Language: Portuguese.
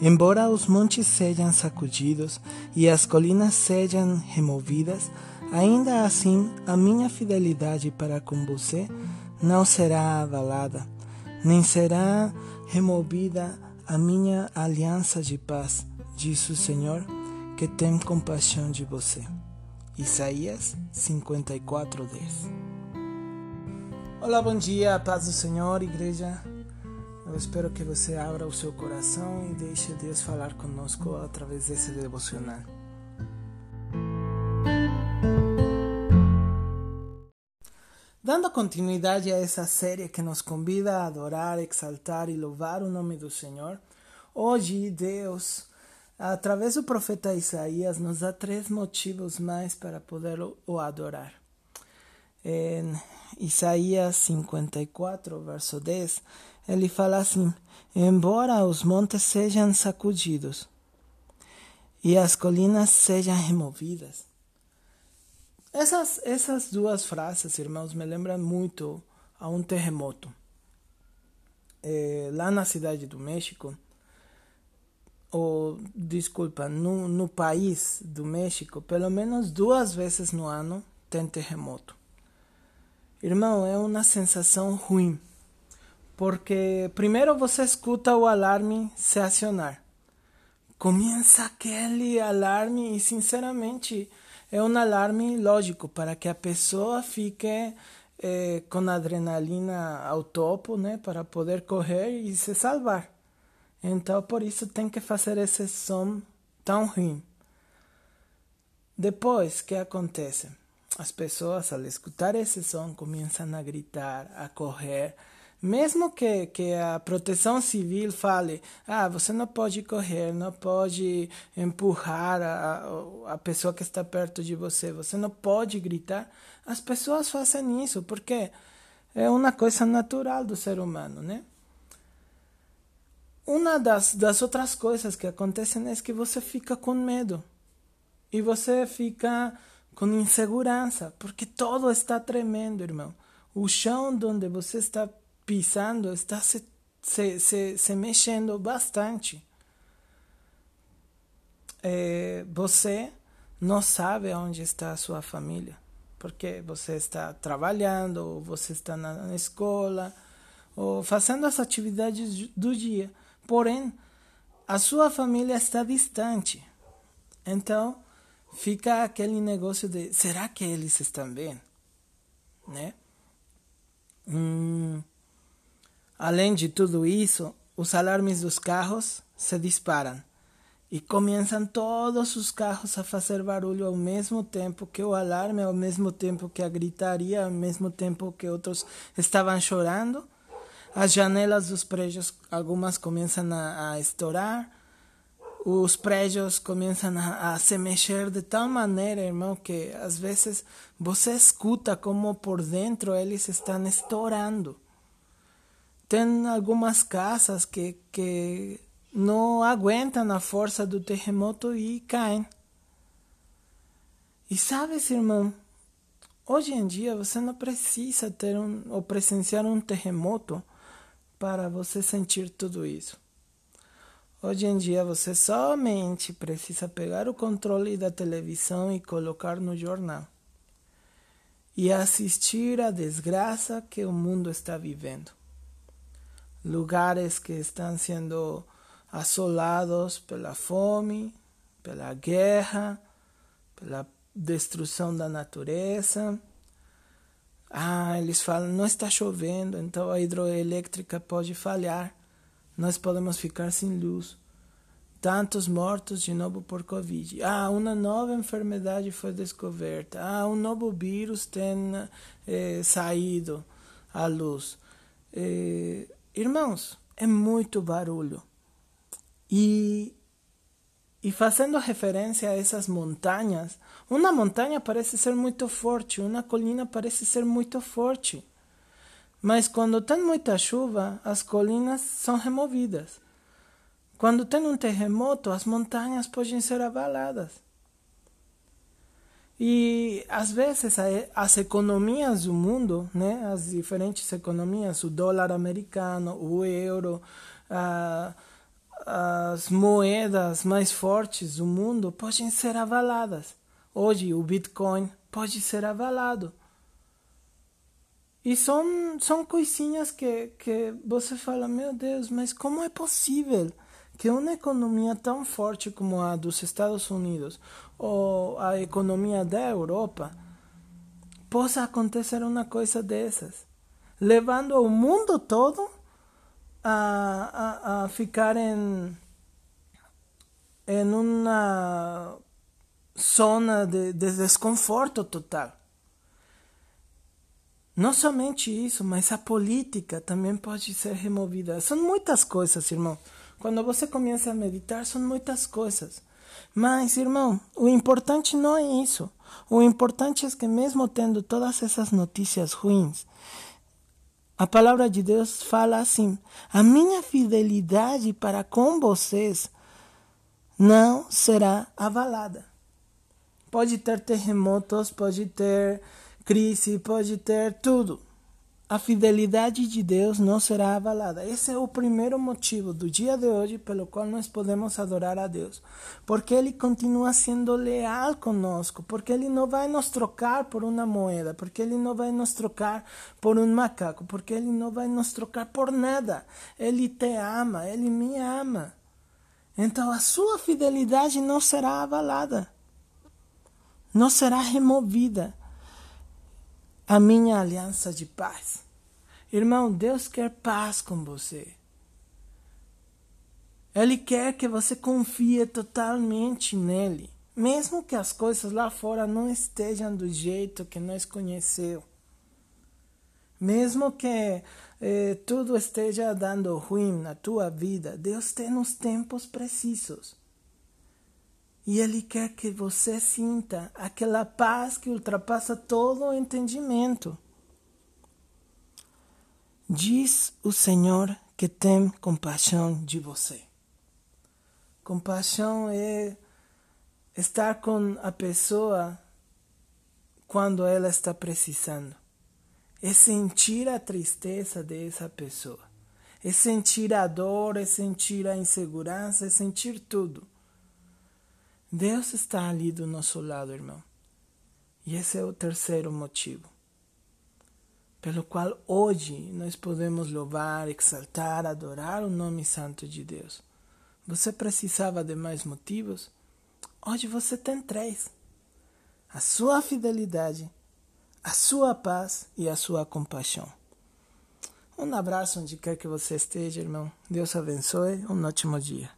Embora os montes sejam sacudidos e as colinas sejam removidas, ainda assim a minha fidelidade para com você não será abalada, nem será removida a minha aliança de paz, diz o Senhor, que tem compaixão de você. Isaías 54, 10. Olá, bom dia, paz do Senhor, igreja. Eu espero que você abra o seu coração e deixe Deus falar conosco através desse devocional. Dando continuidade a essa série que nos convida a adorar, exaltar e louvar o nome do Senhor, hoje Deus, através do profeta Isaías, nos dá três motivos mais para poder o adorar. Em Isaías 54, verso 10, ele fala assim: Embora os montes sejam sacudidos e as colinas sejam removidas. Essas, essas duas frases, irmãos, me lembram muito a um terremoto. É, lá na cidade do México, ou desculpa, no, no país do México, pelo menos duas vezes no ano tem terremoto. Irmão, é uma sensação ruim porque primeiro você escuta o alarme se acionar. Começa aquele alarme e, sinceramente, é um alarme lógico para que a pessoa fique eh, com adrenalina ao topo, né, para poder correr e se salvar. Então, por isso tem que fazer esse som tão ruim. Depois, que acontece? As pessoas, ao escutar esse som, começam a gritar, a correr, mesmo que, que a proteção civil fale, ah, você não pode correr, não pode empurrar a, a pessoa que está perto de você, você não pode gritar, as pessoas fazem isso porque é uma coisa natural do ser humano, né? Uma das, das outras coisas que acontecem é que você fica com medo e você fica com insegurança, porque todo está tremendo, irmão. O chão onde você está pisando, está se, se, se, se mexendo bastante. É, você não sabe onde está a sua família, porque você está trabalhando, ou você está na, na escola, ou fazendo as atividades do dia. Porém, a sua família está distante. Então, fica aquele negócio de será que eles estão bem? Né? Hum, Além de tudo isso, os alarmes dos carros se disparam e começam todos os carros a fazer barulho ao mesmo tempo que o alarme, ao mesmo tempo que a gritaria, ao mesmo tempo que outros estavam chorando. As janelas dos prédios, algumas começam a, a estourar, os prédios começam a, a, se mexer de tal maneira, irmão, que às vezes você escuta como por dentro eles estão estourando. Tem algumas casas que, que não aguentam a força do terremoto e caem. E sabes, irmão, hoje em dia você não precisa ter um, ou presenciar um terremoto para você sentir tudo isso. Hoje em dia você somente precisa pegar o controle da televisão e colocar no jornal e assistir à desgraça que o mundo está vivendo lugares que estão sendo assolados pela fome, pela guerra, pela destruição da natureza. Ah, eles falam, não está chovendo, então a hidroelétrica pode falhar. Nós podemos ficar sem luz. Tantos mortos de novo por Covid. Ah, uma nova enfermidade foi descoberta. Ah, um novo vírus tem eh, saído à luz. Eh, Irmãos, é muito barulho. E, e fazendo referência a essas montanhas, uma montanha parece ser muito forte, uma colina parece ser muito forte. Mas quando tem muita chuva, as colinas são removidas. Quando tem um terremoto, as montanhas podem ser abaladas. E às vezes as economias do mundo, né, as diferentes economias, o dólar americano, o euro, uh, as moedas mais fortes do mundo podem ser avaladas. Hoje o Bitcoin pode ser avalado. E são, são coisinhas que, que você fala, meu Deus, mas como é possível que uma economia tão forte como a dos Estados Unidos ou a economia da Europa possa acontecer uma coisa dessas, levando o mundo todo a, a, a ficar em, em uma zona de, de desconforto total. Não somente isso, mas a política também pode ser removida. São muitas coisas, irmão. Quando você começa a meditar, são muitas coisas. Mas, irmão, o importante não é isso. O importante é que, mesmo tendo todas essas notícias ruins, a palavra de Deus fala assim: a minha fidelidade para com vocês não será avalada. Pode ter terremotos, pode ter crise, pode ter tudo a fidelidade de Deus não será avalada. Esse é o primeiro motivo do dia de hoje pelo qual nós podemos adorar a Deus. Porque Ele continua sendo leal conosco, porque Ele não vai nos trocar por uma moeda, porque Ele não vai nos trocar por um macaco, porque Ele não vai nos trocar por nada. Ele te ama, Ele me ama. Então a sua fidelidade não será avalada, não será removida a minha aliança de paz. Irmão, Deus quer paz com você. Ele quer que você confie totalmente nele, mesmo que as coisas lá fora não estejam do jeito que nós conheceu. Mesmo que eh, tudo esteja dando ruim na tua vida, Deus tem os tempos precisos. E Ele quer que você sinta aquela paz que ultrapassa todo o entendimento. Diz o Senhor que tem compaixão de você. Compaixão é estar com a pessoa quando ela está precisando. É sentir a tristeza dessa pessoa. É sentir a dor, é sentir a insegurança, é sentir tudo. Deus está ali do nosso lado, irmão. E esse é o terceiro motivo pelo qual hoje nós podemos louvar, exaltar, adorar o nome santo de Deus. Você precisava de mais motivos? Hoje você tem três: a sua fidelidade, a sua paz e a sua compaixão. Um abraço onde quer que você esteja, irmão. Deus abençoe. Um ótimo dia.